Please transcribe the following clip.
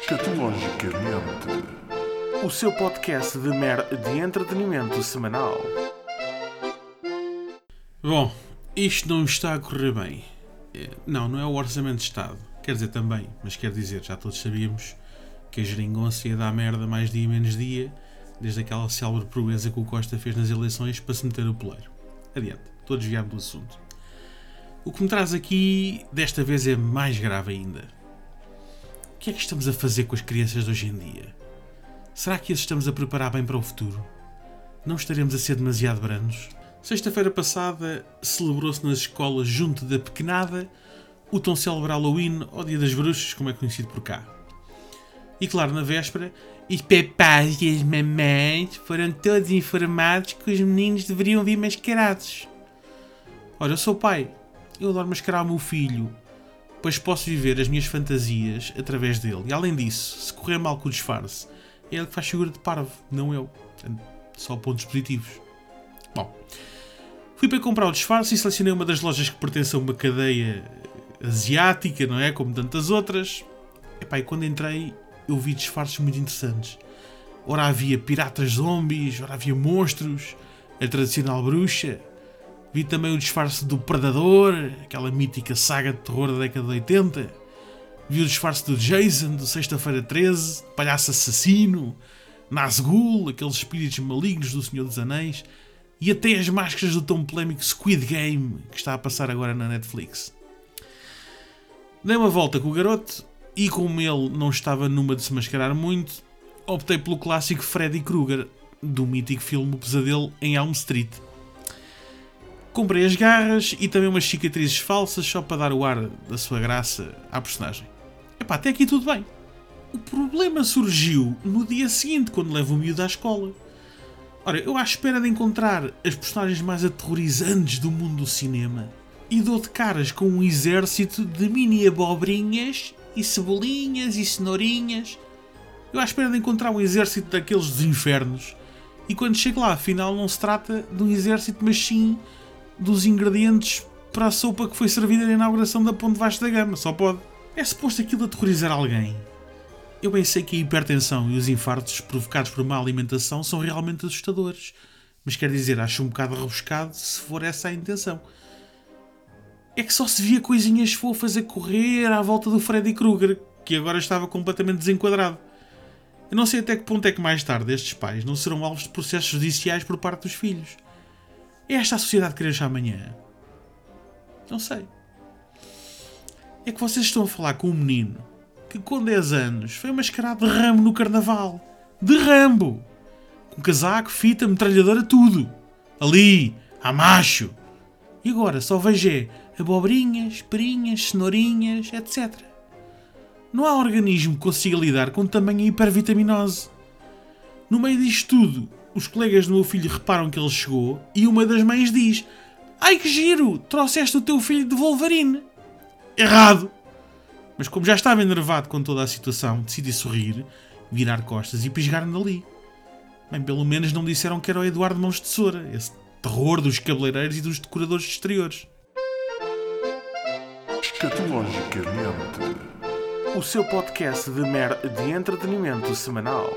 Escatologicamente. O seu podcast de mer de entretenimento semanal. Bom, isto não está a correr bem. Eh, Não, não é o Orçamento de Estado. Quer dizer também, mas quer dizer, já todos sabíamos que a geringonça ia dar merda mais dia menos dia, desde aquela célebre proeza que o Costa fez nas eleições para se meter no poleiro. Adiante, estou desviado do assunto. O que me traz aqui, desta vez, é mais grave ainda. Que é que estamos a fazer com as crianças de hoje em dia? Será que as estamos a preparar bem para o futuro? Não estaremos a ser demasiado brandos? Sexta-feira passada celebrou-se nas escolas, junto da pequenada, o tão célebre Halloween, ou Dia das Bruxas, como é conhecido por cá. E claro, na véspera, os papás e as mamães foram todos informados que os meninos deveriam vir mascarados. Ora, eu sou pai, eu adoro mascarar o meu filho, pois posso viver as minhas fantasias através dele. E além disso, se correr mal com o disfarce, é ele que faz figura de parvo, não eu. Portanto, Só pontos positivos. Bom, fui para comprar o disfarce e selecionei uma das lojas que pertence a uma cadeia asiática, não é? Como tantas outras. Epá, e quando entrei, eu vi disfarces muito interessantes. Ora havia piratas zombies, ora havia monstros, a tradicional bruxa. Vi também o disfarce do Predador, aquela mítica saga de terror da década de 80. Vi o disfarce do Jason, do Sexta-feira 13, palhaço assassino, Nazgul, aqueles espíritos malignos do Senhor dos Anéis, e até as máscaras do tão polémico Squid Game, que está a passar agora na Netflix. Dei uma volta com o garoto e, como ele não estava numa de se mascarar muito, optei pelo clássico Freddy Krueger, do mítico filme O Pesadelo em Elm Street. Comprei as garras e também umas cicatrizes falsas só para dar o ar da sua graça à personagem. Epá, até aqui tudo bem. O problema surgiu no dia seguinte, quando levo o miúdo à escola. Ora, eu à espera de encontrar as personagens mais aterrorizantes do mundo do cinema e dou de caras com um exército de mini abobrinhas e cebolinhas e cenourinhas. Eu à espera de encontrar um exército daqueles dos infernos. E quando chego lá, afinal não se trata de um exército, mas sim dos ingredientes para a sopa que foi servida na inauguração da Ponte Vasco da Gama. Só pode. É suposto aquilo aterrorizar alguém. Eu bem sei que a hipertensão e os infartos provocados por má alimentação são realmente assustadores. Mas quer dizer, acho um bocado rebuscado se for essa a intenção. É que só se via coisinhas fofas a correr à volta do Freddy Krueger, que agora estava completamente desenquadrado. Eu não sei até que ponto é que mais tarde estes pais não serão alvos de processos judiciais por parte dos filhos. É esta a sociedade que queremos amanhã? Não sei. É que vocês estão a falar com um menino que com 10 anos foi mascarado de Rambo no carnaval. De Rambo! Com casaco, fita, metralhadora, tudo. Ali, a macho. E agora só vejo é abobrinhas, perinhas, cenourinhas, etc. Não há organismo que consiga lidar com tamanha hipervitaminose. No meio disto tudo, os colegas do meu filho reparam que ele chegou e uma das mães diz: Ai que giro, trouxeste o teu filho de Wolverine. Errado! Mas como já estava enervado com toda a situação, decidi sorrir, virar costas e pisgar-me dali. Bem, pelo menos não disseram que era o Eduardo Mãos de Tesoura, esse terror dos cabeleireiros e dos decoradores de exteriores. Escatologicamente. O seu podcast de mer de entretenimento semanal.